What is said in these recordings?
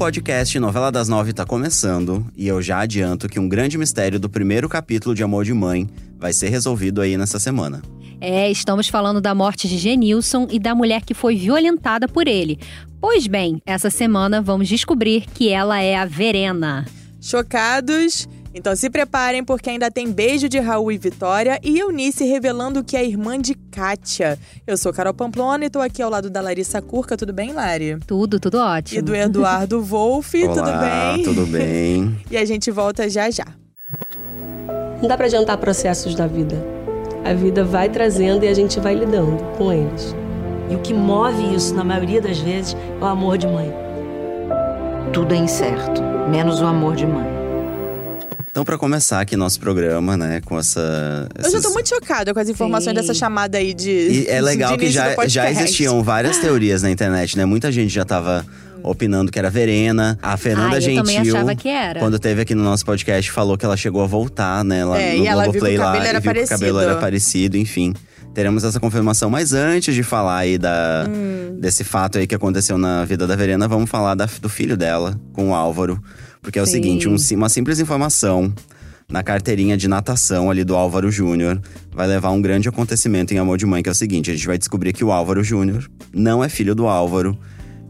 podcast Novela das Nove tá começando e eu já adianto que um grande mistério do primeiro capítulo de Amor de Mãe vai ser resolvido aí nessa semana. É, estamos falando da morte de Genilson e da mulher que foi violentada por ele. Pois bem, essa semana vamos descobrir que ela é a Verena. Chocados? Então se preparem porque ainda tem beijo de Raul e Vitória e Eunice revelando que é irmã de Kátia. Eu sou Carol Pamplona e tô aqui ao lado da Larissa Curca. Tudo bem, Lari? Tudo, tudo ótimo. E do Eduardo Wolff. Tudo bem? Tudo bem. e a gente volta já já. Não dá pra adiantar processos da vida. A vida vai trazendo e a gente vai lidando com eles. E o que move isso, na maioria das vezes, é o amor de mãe. Tudo é incerto, menos o amor de mãe. Então, para começar aqui nosso programa, né, com essa. Eu já tô muito chocada com as informações Sim. dessa chamada aí de. E é legal de que já, já existiam várias teorias na internet, né? Muita gente já tava opinando que era Verena. A Fernanda Ah, eu Gentil, também achava que era. quando teve aqui no nosso podcast, falou que ela chegou a voltar, né? Lá É, no e ela viu que o Globoplay lá cabelo era e viu que o cabelo parecido. era parecido, enfim. Teremos essa confirmação, mas antes de falar aí da, Hum. desse fato aí que aconteceu na vida da Verena, vamos falar da- do filho dela, com o Álvaro. Porque é o Sim. seguinte, um uma simples informação na carteirinha de natação ali do Álvaro Júnior vai levar a um grande acontecimento em Amor de Mãe, que é o seguinte: a gente vai descobrir que o Álvaro Júnior não é filho do Álvaro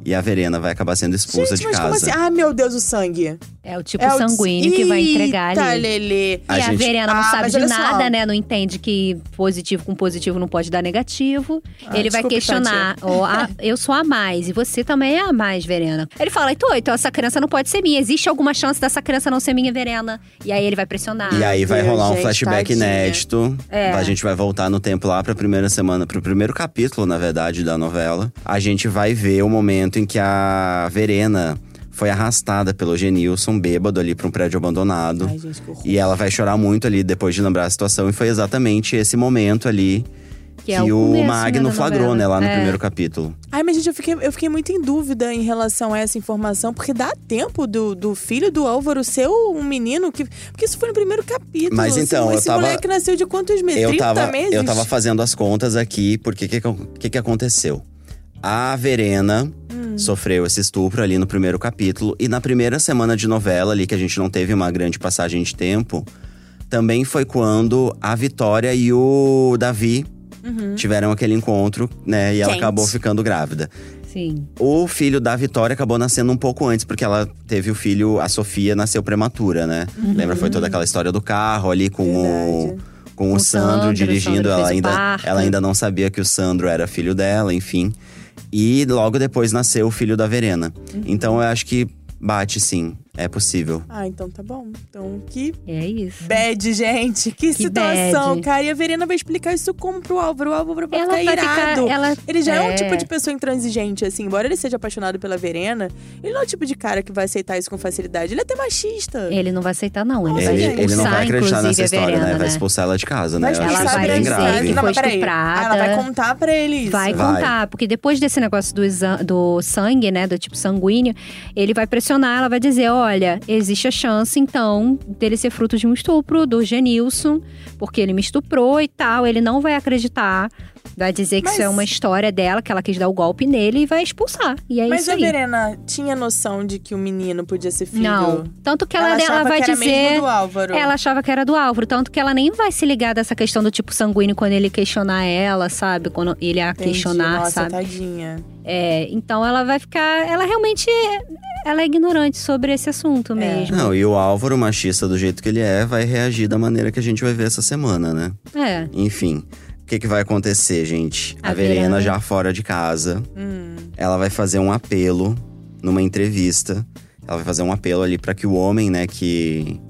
e a Verena vai acabar sendo expulsa Gente, de mas casa. como assim? Ah, meu Deus, o sangue. É o tipo é o- sanguíneo que vai entregar Eita, ali. Lelê. E A a, gente- Verena não Ah, sabe de nada, né? Não entende que positivo com positivo não pode dar negativo. Ah, ele vai questionar: ó, a- eu sou a mais e você também é a mais, Verena. Ele fala: então, então essa criança não pode ser minha. Existe alguma chance dessa criança não ser minha, Verena? E aí ele vai pressionar. E aí vai rolar um gente, flashback tadinha. inédito. É. A gente vai voltar no tempo lá pra primeira semana, pro primeiro capítulo, na verdade, da novela. A gente vai ver o momento em que a Verena foi arrastada pelo Genilson, bêbado ali pra um prédio abandonado. Ai, gente. E ela vai chorar muito ali depois de lembrar a situação. E foi exatamente esse momento ali que, é o o, começo, Magno né, da flagrou, né, lá no É. primeiro capítulo. Ai, mas gente, eu fiquei, eu fiquei muito em dúvida em relação a essa informação, porque dá tempo do, do filho do Álvaro ser um menino que. Porque isso foi no primeiro capítulo. Mas Esse- então, eu esse tava- moleque nasceu de quantos meses? Eu 30 tava, meses? eu tava fazendo as contas aqui, porque o que, que, que aconteceu? A Verena. Sofreu esse estupro ali no primeiro capítulo. E na primeira semana de novela, ali, que a gente não teve uma grande passagem de tempo, também foi quando a Vitória e o Davi tiveram aquele encontro, né? E ela Uhum. Quente. acabou ficando grávida. Sim. O filho da Vitória acabou nascendo um pouco antes, porque ela teve o filho, a Sofia nasceu prematura, né? Lembra? Foi toda aquela história do carro ali com o. Uhum. Verdade. Com o, O Sandro, Sandro, o dirigindo, Sandro ela o ainda, ela ainda não sabia que o Sandro era filho dela, enfim. E logo depois nasceu o filho da Verena. Uhum. Então eu acho que bate sim, é possível. Ah, então tá bom. Então, que É isso. bad, gente. Que, Que situação, bad. cara. E a Verena vai explicar isso como pro Álvaro. O Álvaro vai Ela ficar vai ficar. irado. Ela, Ele já é. um É. tipo de pessoa intransigente, assim. Embora ele seja apaixonado pela Verena, ele não é o tipo de cara que vai aceitar isso com facilidade. Ele é até machista. Ele não vai aceitar, não. Ele Nossa, vai Ele, gente. ele não vai expulsar, acreditar nessa história, Verena, né? Vai expulsar ela de casa, né? Eu ela vai bem grave. que Não, foi mas peraí. estuprada. Ela vai contar pra ele isso. Vai Vai. contar, porque depois desse negócio do, do sangue, né, do tipo sanguíneo, ele vai pressionar, ela vai dizer, olha, existe a chance, então, dele ser fruto de um estupro do Genilson, porque ele me estuprou e tal, ele não vai acreditar, vai dizer que Mas- isso é uma história dela, que ela quis dar o golpe nele e vai expulsar, e é Mas isso a aí. Verena tinha noção de que o menino podia ser filho? Não, tanto que ela, ela, achava vai que era dizer... mesmo do Álvaro. Ela achava que era do Álvaro, tanto que ela nem vai se ligar dessa questão do tipo sanguíneo quando ele questionar ela, sabe? Quando ele a Entendi. questionar, Nossa, sabe? tadinha. É, então ela vai ficar. Ela realmente. Ela é ignorante sobre esse assunto mesmo. Não, e o Álvaro, machista do jeito que ele é, vai reagir da maneira que a gente vai ver essa semana, né? É. Enfim, o que, que vai acontecer, gente? A, A Verena Verena. já fora de casa, Hum. ela vai fazer um apelo numa entrevista. Ela vai fazer um apelo ali pra que o homem, né, que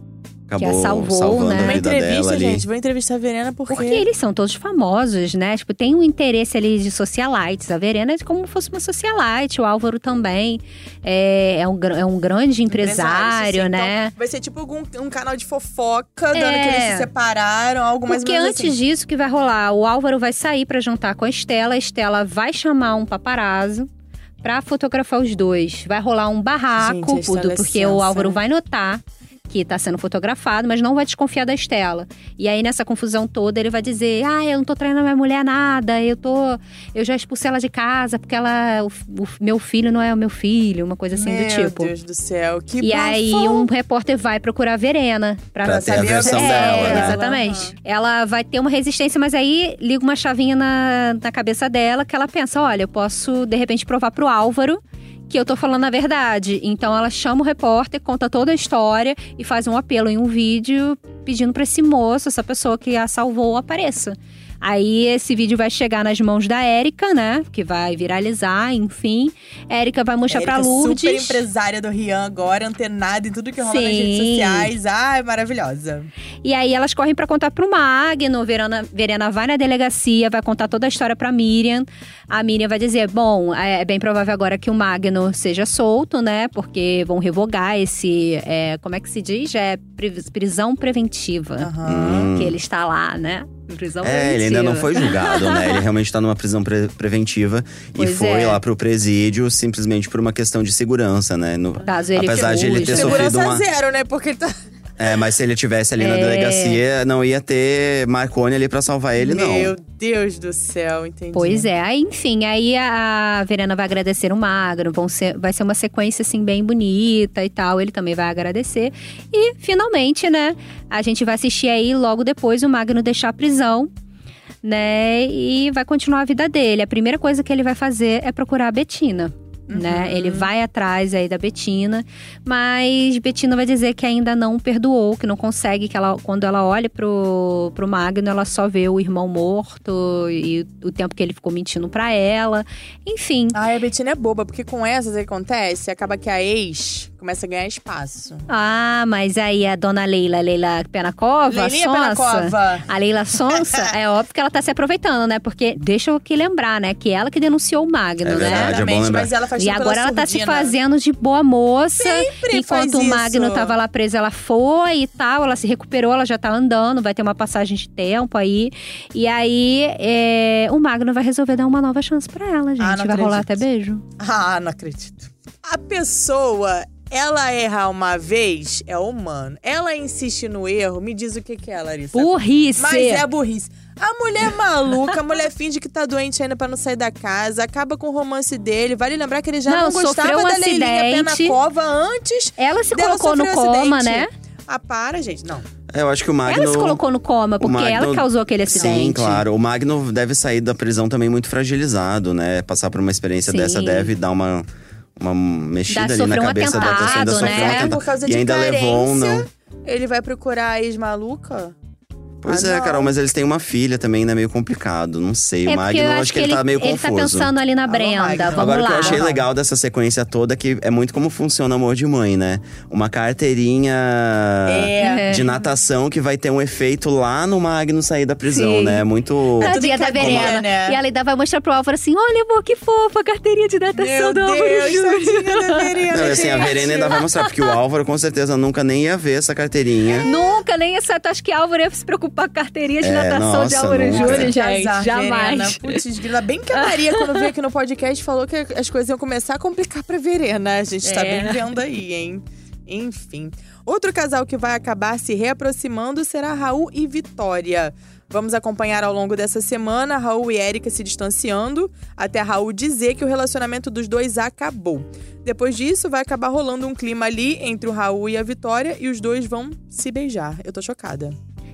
acabou salvou, salvando né? a Uma vida dela entrevista, ali. gente. Vou entrevistar a Verena porque. Porque eles são todos famosos, né? Tipo, tem um interesse ali de socialites. A Verena é como se fosse uma socialite, o Álvaro também. É, é, um, é um grande empresário, sim, sim. né? Então, vai ser tipo algum, um canal de fofoca, dando É. que eles se separaram, algo mais Porque antes assim. disso que vai rolar, o Álvaro vai sair pra jantar com a Estela, a Estela vai chamar um paparazzo pra fotografar os dois. Vai rolar um barraco, Gente, é porque o Álvaro vai notar que tá sendo fotografado, mas não vai desconfiar da Estela. E aí, nessa confusão toda, ele vai dizer: Ah, eu não tô traindo a minha mulher nada, eu tô. Eu já expulsei ela de casa, porque ela. O, o meu filho não é o meu filho, uma coisa assim Meu do tipo. Deus do céu, que E aí, bafão. um repórter vai procurar a Verena. Pra, Pra ter a saber a versão é, dela, né? Exatamente. Ela vai ter uma resistência, mas aí liga uma chavinha na, na cabeça dela que ela pensa: olha, eu posso de repente provar pro Álvaro que eu tô falando a verdade. Então ela chama o repórter, conta toda a história e faz um apelo em um vídeo pedindo pra esse moço, essa pessoa que a salvou, apareça. Aí esse vídeo vai chegar nas mãos da Érica, né? Que vai viralizar, enfim. Érica vai mostrar Érica, pra Lourdes. super empresária do Rian agora, antenada em tudo que rola nas Sim. redes sociais. Ai, maravilhosa. E aí elas correm pra contar pro Magno. Verena, Verena vai na delegacia, vai contar toda a história pra Miriam. A Miriam vai dizer: bom, é bem provável agora que o Magno seja solto, né? Porque vão revogar esse. é, como é que se diz? É pri- prisão preventiva. Aham. Que ele está lá, né? Prisão É, ele ainda não foi julgado, né? Ele realmente tá numa prisão pre- preventiva Pois e foi é. lá pro presídio simplesmente por uma questão de segurança, né? No- Caso ele apesar de ele ter fuja. sofrido Segurança uma. zero, né? Porque ele tá. É, mas se ele tivesse ali na É. delegacia, não ia ter Marconi ali pra salvar ele, não. Meu Deus do céu, entendi. Pois é, aí, enfim, aí a Verena vai agradecer o Magno, vão ser, vai ser uma sequência assim bem bonita e tal, ele também vai agradecer. E finalmente, né, a gente vai assistir aí logo depois o Magno deixar a prisão, né, e vai continuar a vida dele. A primeira coisa que ele vai fazer é procurar a Betina. Né? Ele vai atrás aí da Betina, mas Betina vai dizer que ainda não perdoou, que não consegue, que ela, quando ela olha pro, pro Magno, ela só vê o irmão morto e o tempo que ele ficou mentindo pra ela. Enfim, Ai, a Betina é boba, porque com essas que acontece, acaba que a ex começa a ganhar espaço. Ah, mas aí a dona Leila, Leila Penacova, Leilinha Sonsa, Penacova. a Leila Sonsa, é óbvio que ela tá se aproveitando, né? Porque deixa eu aqui lembrar, né? Que ela que denunciou o Magno, É né? verdade, é bom lembrar. mas ela faz E agora ela tá se fazendo de boa moça. Sempre Enquanto o Magno isso. tava lá preso, ela foi e tal. Ela se recuperou, ela já tá andando, vai ter uma passagem de tempo aí. E aí, é, o Magno vai resolver dar uma nova chance pra ela, gente. Ah, vai rolar até acredito. beijo. Ah, não acredito. A pessoa, ela errar uma vez, é humano. Ela insiste no erro, me diz o que, que é, Larissa. Burrice! Mas é burrice. A mulher maluca, a mulher finge que tá doente ainda pra não sair da casa, acaba com o romance dele. Vale lembrar que ele já não, Não, gostava um da Leilinha acidente. Penacova antes Ela se dela colocou no um coma, acidente. né? Ah, para, gente. Não. É, eu acho que o Magno. Ela se colocou no coma, porque Magno- ela causou aquele acidente. Sim, claro. O Magno deve sair da prisão também muito fragilizado, né? Passar por uma experiência Sim. dessa deve dar uma, uma mexida Dá- ali na sofreu um cabeça da pessoa. Ainda atentado, sofreu né? um atentado. Por causa e de ainda levou um não. carência. Ele vai procurar a ex-maluca? Pois Ah, é, não. Carol, mas eles têm uma filha também, ainda é meio complicado. Não sei. É o Magno, eu acho acho que ele, tá meio ele confuso. tá pensando ali na Brenda. Vamos Agora, o lá. que eu achei legal dessa sequência toda é que é muito como funciona o amor de mãe, né? Uma carteirinha É. de natação que vai ter um efeito lá no Magno sair da prisão, Sim. né? Muito. É Tadinha da Verena. né? E ela ainda vai mostrar pro Álvaro assim: olha, amor, que fofa, a carteirinha de natação Meu do Álvaro Deus, Júnior. tadinha da Verena, Não, assim, a. Verena ainda vai mostrar, porque o Álvaro com certeza nunca nem ia ver essa carteirinha. Nunca, nem essa. Tu acha que Álvaro ia se preocupar com a carteirinha de É, natação de nossa, Álvaro nunca. Júnior, gente? Jamais. Putz, grila. Bem que a Maria, quando veio aqui no podcast, falou que as coisas iam começar a complicar pra Verena. A gente tá É. bem vendo aí, hein? Enfim. Outro casal que vai acabar se reaproximando será Raul e Vitória. Vamos acompanhar ao longo dessa semana Raul e Érica se distanciando, até Raul dizer que o relacionamento dos dois acabou. Depois disso, vai acabar rolando um clima ali entre o Raul e a Vitória e os dois vão se beijar. Eu tô chocada.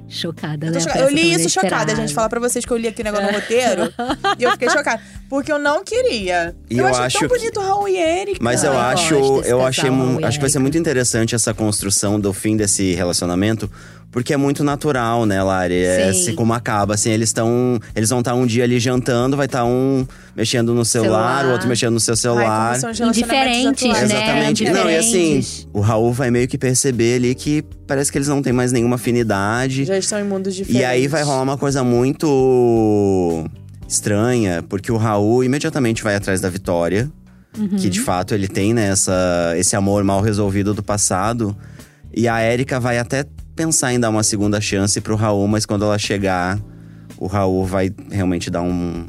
Chocada, Eu, né? Parece eu li isso chocada, gente. Falar pra vocês que eu li aqui o negócio no roteiro. e eu fiquei chocada. Porque eu não queria. E eu, eu acho, acho tão que- bonito o Raul e Eric. Mas eu eu acho, eu achei, e acho que vai ser muito interessante essa construção do fim desse relacionamento, porque é muito natural, né, Lari? É Sim. assim como acaba, assim, eles estão, eles vão estar um dia ali jantando, vai estar um mexendo no celular, Celular. o outro mexendo no seu Ai, celular. Indiferentes, atuais. né? Exatamente. Não, e assim, Diferentes. o Raul vai meio que perceber ali que parece que eles não têm mais nenhuma afinidade. Já estão em mundos diferentes. E aí vai rolar uma coisa muito estranha, porque o Raul imediatamente vai atrás da Vitória, que de fato ele tem né, essa, esse amor mal resolvido do passado. E a Érica vai até pensar em dar uma segunda chance pro Raul, mas quando ela chegar, o Raul vai realmente dar um.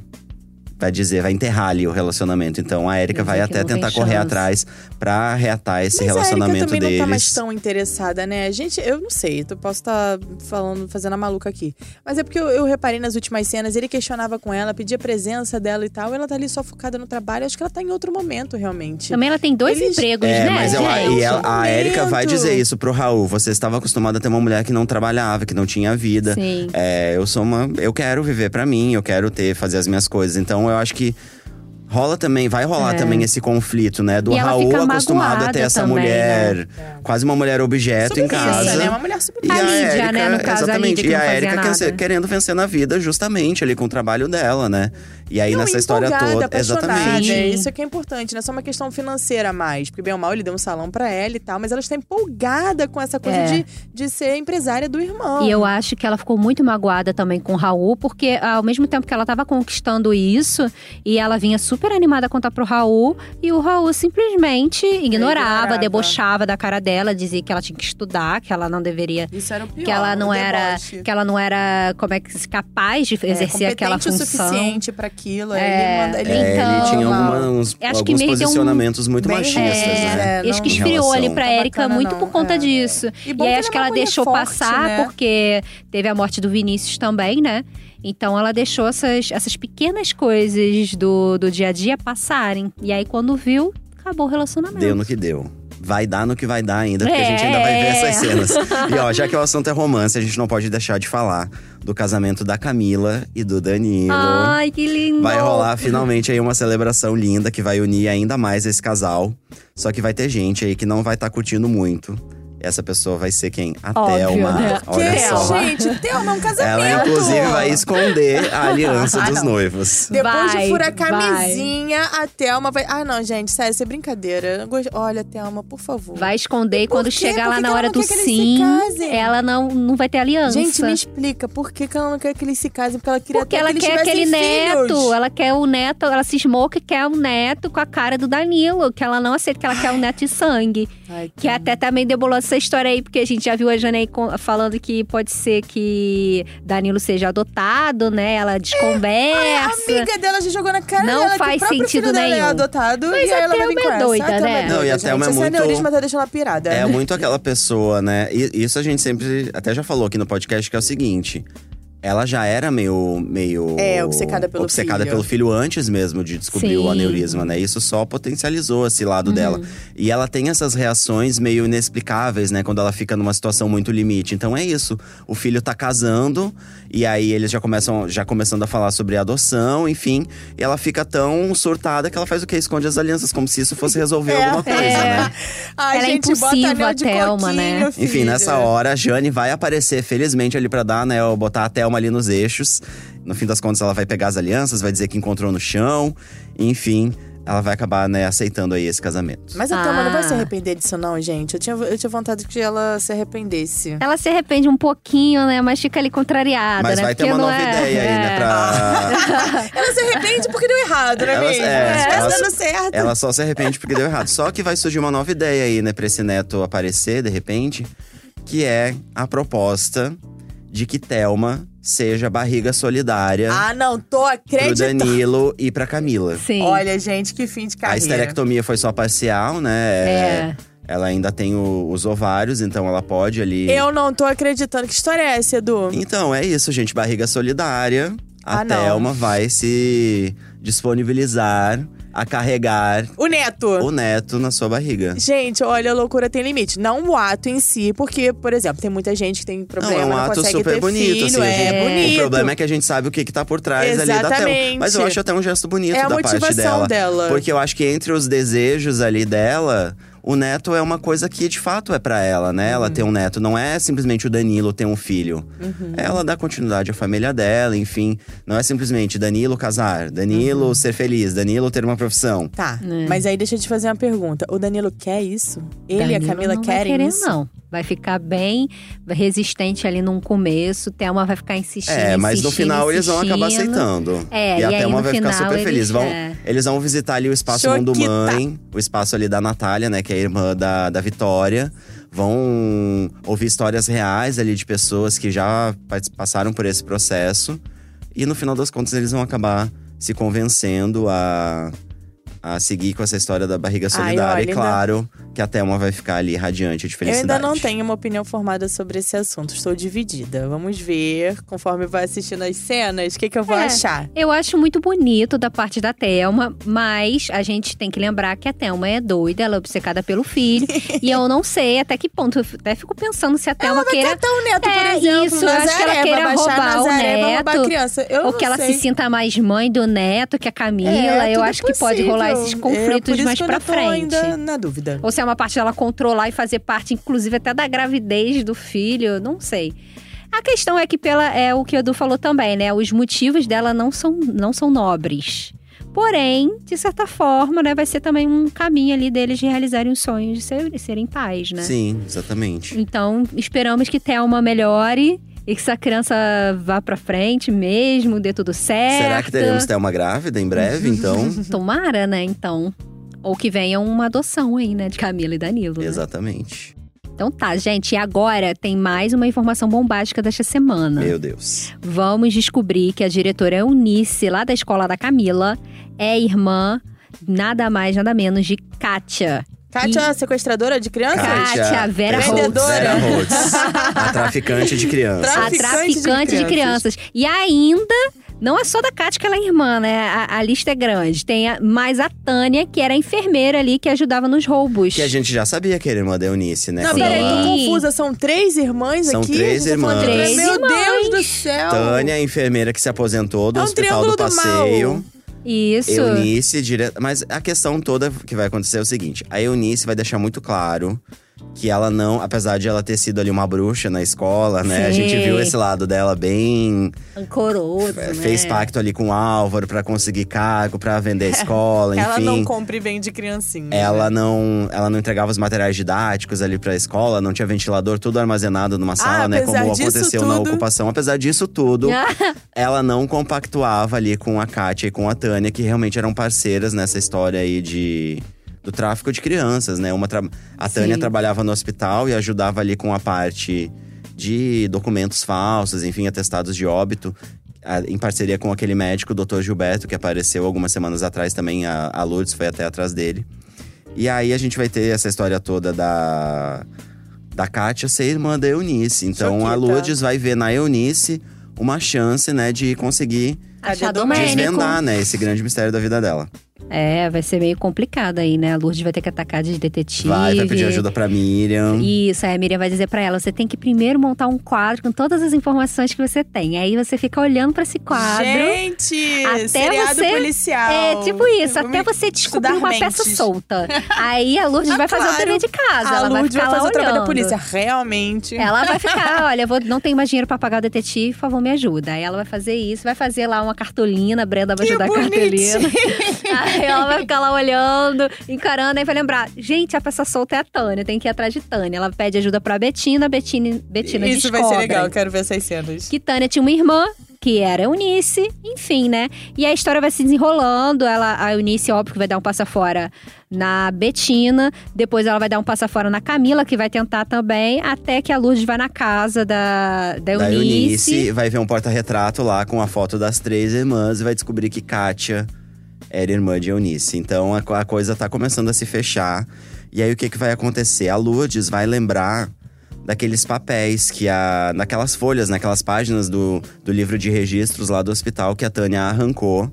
Vai dizer, vai enterrar ali o relacionamento. Então a Erika vai até tentar correr chance. atrás pra reatar esse Mas a Erika relacionamento também deles. não tá mais tão interessada, né? Gente, eu não sei, eu posso estar falando, fazendo a maluca aqui. Mas é porque eu, eu reparei nas últimas cenas, ele questionava com ela, pedia presença dela e tal. Ela tá ali só focada no trabalho. Acho que ela tá em outro momento, realmente. Também ela tem dois Eles- empregos, É, né? mas eu, gente? e ela- a. Erika vai dizer isso pro Raul. Você estava acostumado a ter uma mulher que não trabalhava, que não tinha vida. Sim. É, eu sou uma. Eu quero viver pra mim, eu quero ter, fazer as minhas coisas. Então eu acho que. Rola também, vai rolar É. também esse conflito, né? Do E Raul acostumado a ter essa também, mulher, né? quase uma mulher objeto em Submissa, casa. né? Uma mulher submissa. A Lídia, né, no caso, a exatamente. Lídia que e não a Erika querendo vencer na vida, justamente ali com o trabalho dela, né? E aí Não, nessa história toda. apaixonada. Exatamente. Sim. Isso é que é importante, não é só uma questão financeira mais. Porque, bem ou mal, ele deu um salão pra ela e tal, mas ela está empolgada com essa coisa É. de, de ser empresária do irmão. E eu acho que ela ficou muito magoada também com o Raul, porque ao mesmo tempo que ela tava conquistando isso, e ela vinha super animada a contar pro Raul, e o Raul simplesmente ignorava, ignorava. debochava da cara dela, dizia que ela tinha que estudar, que ela não deveria. Isso era o pior. Que ela não era, deboche. que ela não era, como é que capaz de É, exercer aquela competente função. o suficiente pra aquilo. É, ele manda, ele, É, Então, ele tinha uns, acho que alguns deu um- posicionamentos muito Bem machistas, É, né? É, acho que esfriou ali pra Tá Erika muito não. por conta É. disso. E E, aí que acho ela que é ela deixou forte, passar, né? porque teve a morte do Vinícius também, né? Então ela deixou essas, essas pequenas coisas do, do dia a dia passarem. E aí quando viu, acabou o relacionamento. Deu no que deu. Vai dar no que vai dar ainda, porque a gente ainda vai ver É. essas cenas. E ó, já que o assunto é romance, a gente não pode deixar de falar do casamento da Camila e do Danilo. Ai, que lindo! Vai rolar finalmente aí uma celebração linda que vai unir ainda mais esse casal. Só que vai ter gente aí que não vai estar curtindo muito. Essa pessoa vai ser quem? A Óbvio, Thelma. né? Olha que, só. gente, Thelma, é um casamento. Ela, inclusive, vai esconder a aliança Ah, dos não. noivos. Depois Vai, de furar a vai. camisinha, a Thelma vai. Ah, não, gente, sério, isso é brincadeira. Olha, Thelma, por favor. Vai esconder e quando quê? chegar Por lá que na que ela hora não do quer que eles se sim, casem? ela não, não vai ter aliança. Gente, me explica, por que, que ela não quer que eles se casem? Porque ela queria Porque ela que quer aquele tivessem neto, filhos. ela quer o neto, ela cismou que quer um neto com a cara do Danilo, que ela não aceita que ela quer um neto de sangue. Ai, Que até também debolou essa história aí, porque a gente já viu a com- falando que pode ser que Danilo seja adotado, né? Ela A desconversa. amiga dela já jogou na cara Não dela que faz o próprio sentido filho dela é nenhum. adotado Mas e aí a ela vai vir é essa. doida, A Thelma né? é Não, e a Thelma é muito- aneurisma tá deixando ela pirada. É muito aquela pessoa, né? E isso a gente sempre até já falou aqui no podcast que é o seguinte. Ela já era meio. meio É, obcecada pelo obcecada filho. pelo filho antes mesmo de descobrir o Sim. aneurisma, né? Isso só potencializou esse lado dela. E ela tem essas reações meio inexplicáveis, né? Quando ela fica numa situação muito limite. Então é isso. O filho tá casando, e aí eles já começam já começando a falar sobre adoção, enfim. E ela fica tão surtada que ela faz o quê? Esconde as alianças, como se isso fosse resolver É. alguma coisa, É. né? Ai, Ela é gente, bota impulsiva, a Thelma, né? coquinho, Enfim, nessa hora, a Jane vai aparecer, felizmente, ali pra dar, né? Botar a Thelma ali nos eixos. No fim das contas, ela vai pegar as alianças, vai dizer que encontrou no chão. Enfim, ela vai acabar, né, aceitando aí esse casamento. Mas a Thelma não vai Ah. se arrepender disso, não, gente. Eu tinha, eu tinha vontade que ela se arrependesse. Ela se arrepende um pouquinho, né? Mas fica ali contrariada, Mas né? vai ter uma não nova é- ideia aí, né? é. Pra... Ela se arrepende porque deu errado, não é Ela- mesmo? é, tivesse ela- dando certo. Ela só se arrepende porque deu errado. Só que vai surgir uma nova ideia aí, né, pra esse neto aparecer, de repente. Que é a proposta de que Thelma seja barriga solidária Ah, não, tô pro acreditando. Danilo e pra Camila. Sim. Olha, gente, que fim de A carreira. esterectomia foi só parcial, né? É. Ela ainda tem o- os ovários, então ela pode ali. Eu não tô acreditando. Que história é essa, Edu? Então, é isso, gente. Barriga solidária. A Ah, não. Thelma vai se disponibilizar a carregar O Neto. o neto na sua barriga. Gente, olha, a loucura tem limite. Não o ato em si, porque, por exemplo, tem muita gente que tem problema, Não, é um ato super bonito, filho, assim. é, gente- bonito. O problema é que a gente sabe o que, que tá por trás ali da. Exatamente. Mas eu acho até um gesto bonito É da parte dela. dela. Porque eu acho que entre os desejos ali dela. O neto é uma coisa que de fato é pra ela, né? Uhum. Ela ter um neto. Não é simplesmente o Danilo ter um filho. Uhum. Ela dá continuidade à família dela, enfim. Não é simplesmente Danilo casar, Danilo Uhum. ser feliz, Danilo ter uma profissão. Tá, É. mas aí deixa eu te fazer uma pergunta. O Danilo quer isso? Ele e a Danilo Camila não vai querem querer, isso? Não, vai ficar bem resistente ali num começo. Thelma vai ficar insistindo, É, mas no insistindo, final eles vão acabar aceitando. É, e a e aí Thelma no vai ficar final super feliz. eles- Vão, é. Eles vão visitar ali o espaço Mundo Choquita. Mãe, o espaço ali da Natália, né, que é a irmã da, da Vitória. Vão ouvir histórias reais ali de pessoas que já pas- passaram por esse processo. E no final das contas eles vão acabar se convencendo a, a seguir com essa história da barriga Ai, solidária. olha, e ainda- claro que a Thelma vai ficar ali radiante de Eu felicidade. ainda não tenho uma opinião formada sobre esse assunto. Estou dividida. Vamos ver, conforme vai assistindo as cenas, o que, que eu vou É. achar. Eu acho muito bonito da parte da Thelma, mas a gente tem que lembrar que a Thelma é doida, ela é obcecada pelo filho. e eu não sei até que ponto. Eu até fico pensando se a Thelma queira. Catar o neto, por É, exemplo. isso, eu acho Nazaré, que ela queira roubar o Nazaré, roubar a neto, criança. Eu Ou não que ela sei. se sinta mais mãe do neto que a Camila. É, eu tudo acho que pode rolar. Esses É, por conflitos isso mais tô frente. ainda na dúvida. Ou se é uma parte dela controlar e fazer parte, inclusive, até da gravidez do filho, não sei. A questão é que pela é o que o Edu falou também, né? Os motivos dela não são, não são nobres. Porém, de certa forma, né, vai ser também um caminho ali deles de realizarem os sonhos de, ser, de serem pais, né? Sim, exatamente. Então, esperamos que Thelma melhore e que essa criança vá pra frente mesmo, dê tudo certo. Será que teremos Thelma grávida em breve, então? Tomara, né, então. Ou que venha uma adoção aí, né, de Camila e Danilo. né? Exatamente. Então tá, gente, e agora tem mais uma informação bombástica desta semana. Meu Deus. Vamos descobrir que a diretora Eunice, lá da escola da Camila, é irmã, nada mais, nada menos, de Kátia. Kátia, sequestradora de crianças? Kátia Vera Holtz. Vendedora. Vera Holtz, a traficante de crianças. A Traficante de traficante de crianças. crianças. E ainda, não é só da Kátia que ela é irmã, né? A, a lista é grande. Tem a, mais a Tânia, que era a enfermeira ali, que ajudava nos roubos. Que a gente já sabia que era irmã da Eunice, né? Não, peraí, ela- tô confusa. São três irmãs São aqui? três A gente tá irmãs. três- Meu Três Deus irmãs. do céu! Tânia, a enfermeira que se aposentou do É um Hospital do do Passeio. mal. Isso. Eunice, dire... mas a questão toda que vai acontecer é o seguinte: a Eunice vai deixar muito claro que ela não, apesar de ela ter sido ali uma bruxa na escola, né? A gente Sim. viu esse lado dela bem. Ancoroso, é, né? Fez pacto ali com o Álvaro pra conseguir cargo, pra vender a escola, enfim. Ela não compra e vende criancinha. Ela né? não, ela não entregava os materiais didáticos ali pra escola, não tinha ventilador, tudo armazenado numa sala, né? Como Ah, apesar disso aconteceu na tudo- ocupação. Apesar disso tudo, ela não compactuava ali com a Kátia e com a Tânia, que realmente eram parceiras nessa história aí de do tráfico de crianças, né? Uma tra- a Tânia Sim. trabalhava no hospital e ajudava ali com a parte de documentos falsos, enfim, atestados de óbito. Em parceria com aquele médico, o Dr. Gilberto, que apareceu algumas semanas atrás também, a, a Lourdes foi até atrás dele. E aí a gente vai ter essa história toda da, da Kátia ser irmã da Eunice. Então a. Lourdes vai ver na Eunice uma chance, né, de conseguir Achar desvendar, né, esse grande mistério da vida dela. É, vai ser meio complicado aí, né? A Lourdes vai ter que atacar de detetive. Vai, vai pedir ajuda pra Miriam. Isso, aí a Miriam vai dizer pra ela: você tem que primeiro montar um quadro com todas as informações que você tem. Aí você fica olhando pra esse quadro. Gente! Até seriado você- policial. É tipo isso, até você descobrir uma mentes. peça solta. Aí a Lourdes Ah, vai fazer o claro. dever de casa. A ela vai Lourdes ficar vai lá fazer o trabalho da olhando. polícia. Realmente. Ela vai ficar, olha, vou, não tenho mais dinheiro pra pagar o detetive, por favor, me ajuda. Aí ela vai fazer isso, vai fazer lá uma cartolina, a Brenda vai Que ajudar a cartolina. Aí ela vai ficar lá olhando, encarando, aí vai lembrar: gente, a peça solta é a Tânia, tem que ir atrás de Tânia. Ela pede ajuda pra Betina, a Betina, Betina Isso vai descobre ser legal, eu quero ver essas cenas. que Tânia tinha uma irmã, que era a Eunice, enfim, né? E a história vai se desenrolando. Ela, a Eunice, óbvio, que vai dar um passa fora na Betina. Depois ela vai dar um passa fora na Camila, que vai tentar também. Até que a Lourdes vai na casa da, da Da Eunice. Eunice, vai ver um porta-retrato lá com a foto das três irmãs e vai descobrir que Kátia era irmã de Eunice. Então a, a coisa tá começando a se fechar. E aí o que, que vai acontecer? A Lourdes vai lembrar daqueles papéis que a. naquelas folhas, naquelas páginas do, do livro de registros lá do hospital que a Tânia arrancou.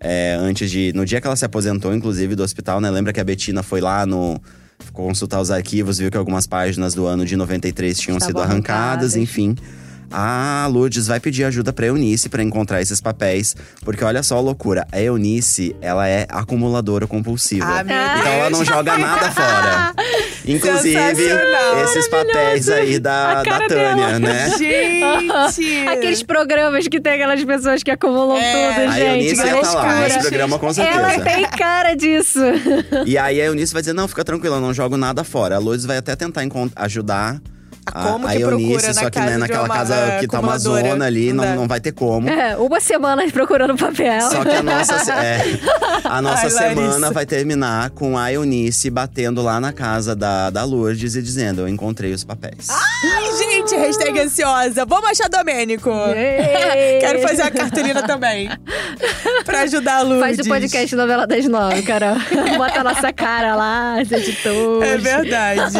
é, antes de. No dia que ela se aposentou, inclusive, do hospital, né? Lembra que a Betina foi lá no. consultar os arquivos, viu que algumas páginas do ano de 93 tinham Estavam sido arrancadas, arrancadas. enfim. A Lourdes vai pedir ajuda pra Eunice pra encontrar esses papéis. Porque olha só a loucura. A Eunice, ela é acumuladora compulsiva. Ah, então ela não joga nada fora. Inclusive, esses papéis aí da, A da Tânia, dela. né? Gente! Aqueles programas que tem aquelas pessoas que acumulam É, tudo, A gente. Eunice que ia tá lá nesse programa com certeza. Ela tem cara disso. E aí a Eunice vai dizer: não, fica tranquila, eu não jogo nada fora. A Lourdes vai até tentar ajudar. Ah, como a, que procura Eunice, na só que casa né, naquela uma, casa que tá uma zona ali, Não não, dá. não vai ter como. É, uma semana procurando papel. Só que a nossa, é, a nossa Ai, semana Larissa. vai terminar com a Eunice batendo lá na casa da, da Lourdes e dizendo: Eu encontrei os papéis. Ai, gente, gente, hashtag ansiosa. Vamos achar Domênico. Quero fazer uma cartolina também. pra ajudar a Lourdes. Faz o podcast Novela das Nove, Carol. Bota a nossa cara lá, os editores. É verdade.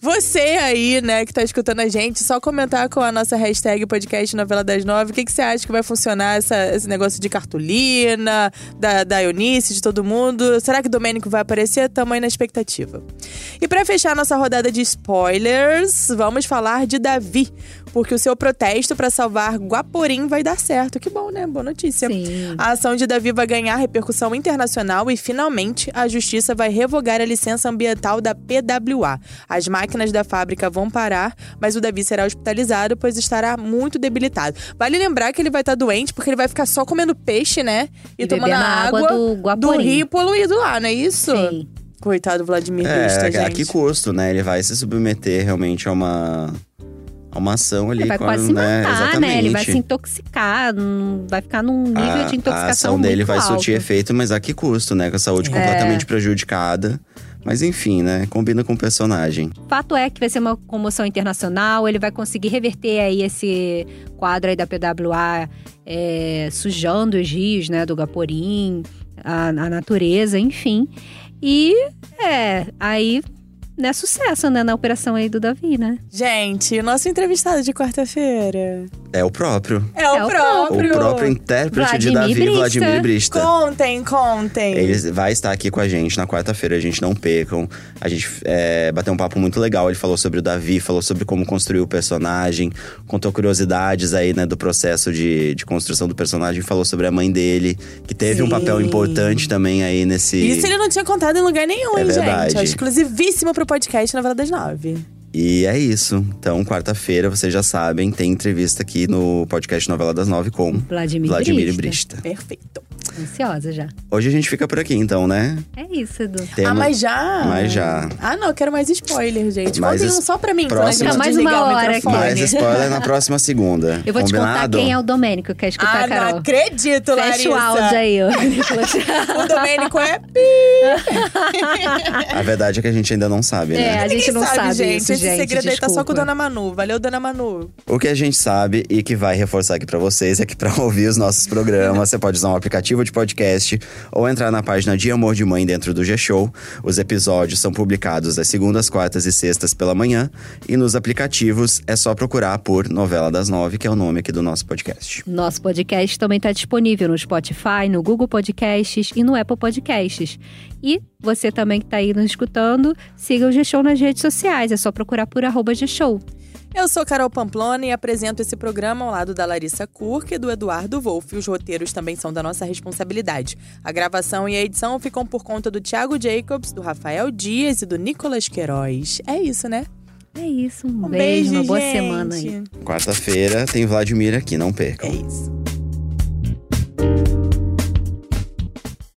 Você aí, né, que tá escutando a gente, só comentar com a nossa hashtag podcast Novela das Nove. O que, que você acha que vai funcionar essa, esse negócio de cartolina, da, da Eunice, de todo mundo? Será que o Domênico vai aparecer? Tamo aí na expectativa. E pra fechar nossa rodada de spoilers, vamos falar de Davi. Porque o seu protesto pra salvar Guaporim vai dar certo. Que bom, né? Boa notícia. Sim. A ação de Davi vai ganhar repercussão internacional e, finalmente, a justiça vai revogar a licença ambiental da PWA. As máquinas da fábrica vão parar, mas o Davi será hospitalizado, pois estará muito debilitado. Vale lembrar que ele vai estar doente, porque ele vai ficar só comendo peixe, né? E, E tomando a água água do do rio poluído lá, não é isso? Sim. Coitado do Vladimir É, Vista, a- a gente. que custo, né? Ele vai se submeter realmente a uma, uma ação ali. Ele vai quase se né? matar, Exatamente. né? Ele vai se intoxicar, vai ficar num nível a, de intoxicação a ação dele muito vai alto. surtir efeito, mas a que custo, né? Com a saúde completamente prejudicada. Mas enfim, né? Combina com o personagem. Fato é que vai ser uma comoção internacional, ele vai conseguir reverter aí esse quadro aí da PWA é, sujando os rios, né, do Gaporim, a, a natureza, enfim. E é, aí né, sucesso, né, na operação aí do Davi, né? Gente, nosso entrevistado de quarta-feira. É o próprio. É o, É o O próprio. próprio intérprete de Vladimir Davi, Brista. Vladimir Brista. Contem, contem. Ele vai estar aqui com a gente na quarta-feira, a gente não percam. A gente é, bateu um papo muito legal. Ele falou sobre o Davi, falou sobre como construir o personagem, contou curiosidades aí, né, do processo de, de construção do personagem, falou sobre a mãe dele, que teve um Sim. papel importante também aí nesse. Isso ele não tinha contado em lugar nenhum, É hein, verdade. gente? É exclusivíssimo pro podcast Novela das Nove. E é isso. Então, quarta-feira, vocês já sabem, tem entrevista aqui no podcast Novela das Nove com Vladimir, Vladimir Brista. Brista. Perfeito. Ansiosa já. Hoje a gente fica por aqui, então, né? É isso, Edu. Ah, mas já? Mas já. Ah, não, eu quero mais spoiler, gente. Mais Contem es- um só pra mim, próximo- quando a gente Fica mais uma o hora microfone. Mais spoiler na próxima segunda. Eu vou te contar Combinado? quem é o Domênico, quer escutar, Ah, Carol? não acredito, Fecha Larissa. o áudio aí, ó. O Domênico é pi. A verdade é que a gente ainda não sabe, né? É, a gente não Ninguém sabe, gente. isso, Esse gente. segredo aí tá só com desculpa. Dona Manu. Valeu, Dona Manu. O que a gente sabe e que vai reforçar aqui pra vocês é que pra ouvir os nossos programas, você pode usar um aplicativo de podcast ou entrar na página de Amor de Mãe dentro do G-Show. Os episódios são publicados às segundas, quartas e sextas pela manhã. E nos aplicativos é só procurar por Novela das Nove, que é o nome aqui do nosso podcast. Nosso podcast também está disponível no Spotify, no Google Podcasts e no Apple Podcasts. E você também que está aí nos escutando, siga o G-Show nas redes sociais. É só procurar por arroba G-Show. Eu sou Carol Pamplona e apresento esse programa ao lado da Larissa Kurk e do Eduardo Wolff. Os roteiros também são da nossa responsabilidade. A gravação e a edição ficam por conta do Thiago Jacobs, do Rafael Dias e do Nicolas Queiroz. É isso, né? É isso, um, Um beijo, beijo, uma boa gente. semana aí. Quarta-feira tem Vladimir aqui, não percam. É isso.